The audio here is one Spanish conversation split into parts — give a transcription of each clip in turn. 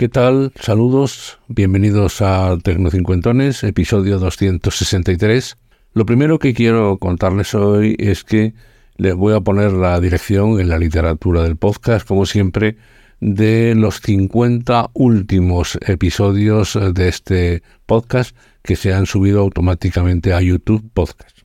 ¿Qué tal? Saludos, bienvenidos a Tecnocincuentones, episodio 263. Lo primero que quiero contarles hoy es que les voy a poner la dirección en la literatura del podcast, como siempre, de los 50 últimos episodios de este podcast que se han subido automáticamente a YouTube Podcast.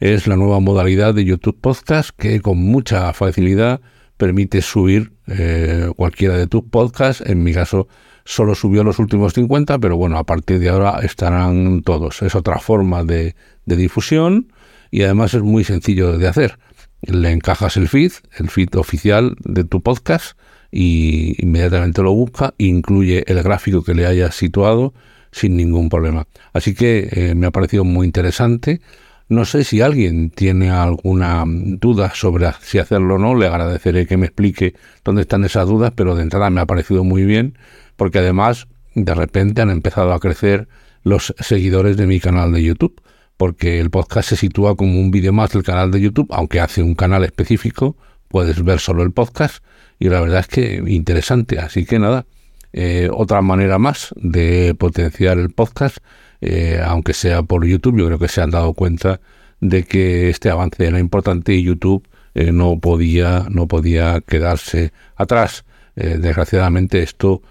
Es la nueva modalidad de YouTube Podcast que con mucha facilidad permite subir eh, cualquiera de tus podcasts. En mi caso, solo subió los últimos 50, pero bueno, a partir de ahora estarán todos. Es otra forma de, difusión y además es muy sencillo de hacer. Le encajas el feed, el feed oficial de tu podcast y inmediatamente lo busca, incluye el gráfico que le hayas situado sin ningún problema. Así que eh, me ha parecido muy interesante. No sé si alguien tiene alguna duda sobre si hacerlo o no, le agradeceré que me explique dónde están esas dudas, pero de entrada me ha parecido muy bien, porque además de repente han empezado a crecer los seguidores de mi canal de YouTube, porque el podcast se sitúa como un vídeo más del canal de YouTube, aunque hace un canal específico, puedes ver solo el podcast, y la verdad es que interesante, así que nada, eh, otra manera más de potenciar el podcast eh, aunque sea por YouTube, yo creo que se han dado cuenta de que este avance era importante y YouTube eh, no podía no podía quedarse atrás. Eh, desgraciadamente esto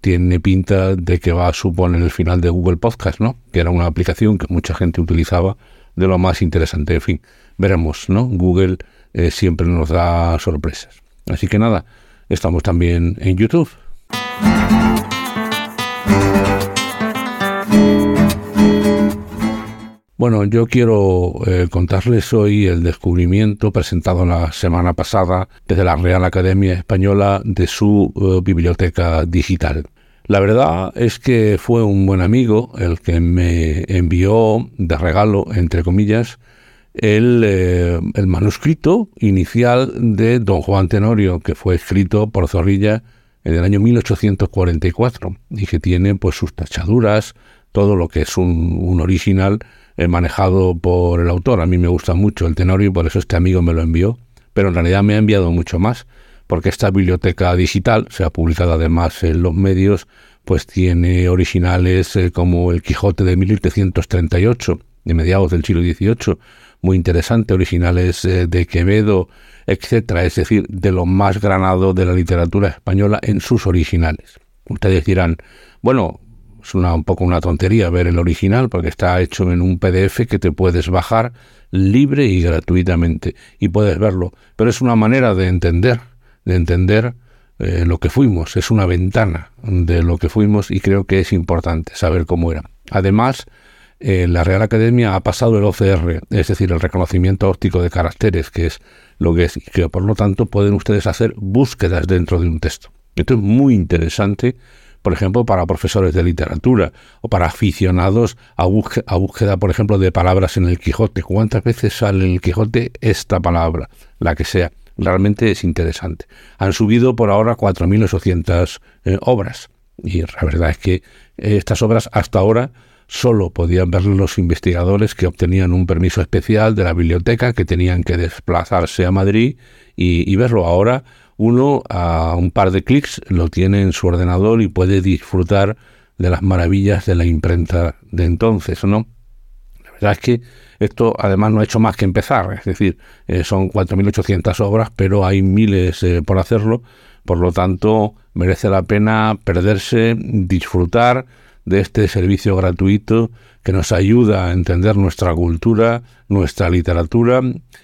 tiene pinta de que va a suponer el final de Google Podcast, ¿no? Que era una aplicación que mucha gente utilizaba de lo más interesante. En fin, veremos, ¿no? Google siempre nos da sorpresas. Así que nada, estamos también en YouTube. Bueno, yo quiero eh, contarles hoy el descubrimiento presentado la semana pasada desde la Real Academia Española de su eh, biblioteca digital. La verdad es que fue un buen amigo el que me envió de regalo, entre comillas, el, eh, manuscrito inicial de Don Juan Tenorio, que fue escrito por Zorrilla en el año 1844 y que tiene pues sus tachaduras, todo lo que es un original eh, manejado por el autor. A mí me gusta mucho el Tenorio y por eso este amigo me lo envió, pero en realidad me ha enviado mucho más, porque esta biblioteca digital, se ha publicado además en los medios, pues tiene originales eh, como El Quijote de 1738, de mediados del siglo XVIII, muy interesante, originales eh, de Quevedo, etcétera, es decir, de lo más granado de la literatura española en sus originales. Ustedes dirán, bueno, es una, un poco una tontería ver el original porque está hecho en un PDF que te puedes bajar libre y gratuitamente y puedes verlo. Pero es una manera de entender, de entender eh, lo que fuimos. Es una ventana de lo que fuimos y creo que es importante saber cómo era. Además, eh, la Real Academia ha pasado el OCR, es decir, el reconocimiento óptico de caracteres, que es lo que es, y que por lo tanto pueden ustedes hacer búsquedas dentro de un texto. Esto es muy interesante por ejemplo, para profesores de literatura o para aficionados a, búsqueda, por ejemplo, de palabras en el Quijote. ¿Cuántas veces sale en el Quijote esta palabra? La que sea. Realmente es interesante. Han subido por ahora 4.800 eh, obras. Y la verdad es que estas obras hasta ahora solo podían ver los investigadores que obtenían un permiso especial de la biblioteca, que tenían que desplazarse a Madrid y verlo. Ahora uno a un par de clics lo tiene en su ordenador y puede disfrutar de las maravillas de la imprenta de entonces, ¿no? La verdad es que Esto además no ha hecho más que empezar, es decir, eh, son 4.800 obras, pero hay miles eh, por hacerlo, por lo tanto merece la pena perderse, disfrutar de este servicio gratuito que nos ayuda a entender nuestra cultura, nuestra literatura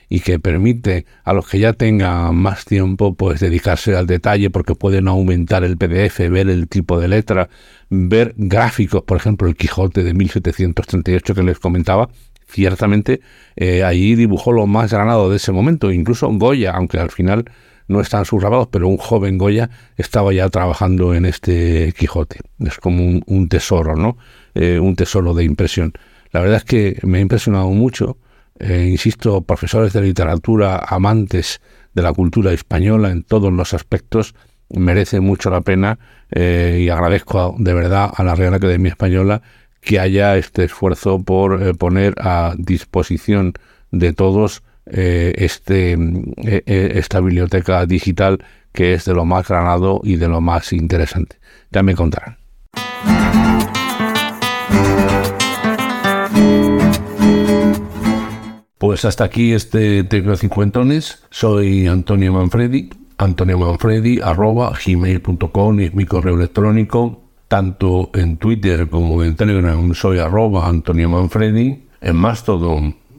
y que permite a los que ya tengan más tiempo pues dedicarse al detalle porque pueden aumentar el PDF, ver el tipo de letra, ver gráficos, por ejemplo, el Quijote de 1738 que les comentaba, ciertamente eh, ahí dibujó lo más granado de ese momento, incluso Goya, aunque al final no están subrabados, pero un joven Goya estaba ya trabajando en este Quijote. Es como un, tesoro, ¿no? Eh, un tesoro de impresión. La verdad es que me ha impresionado mucho, eh, insisto, profesores de literatura, amantes de la cultura española en todos los aspectos, merece mucho la pena eh, y agradezco de verdad a la Real Academia Española que haya este esfuerzo por poner a disposición de todos eh, este, eh, eh, esta biblioteca digital que es de lo más granado y de lo más interesante. Ya me contarán. Pues hasta aquí este Tecno Cincuentones. Soy Antonio Manfredi. Antonio Manfredi arroba gmail.com es mi correo electrónico. Tanto en Twitter como en Telegram soy arroba Antonio Manfredi. En Mastodon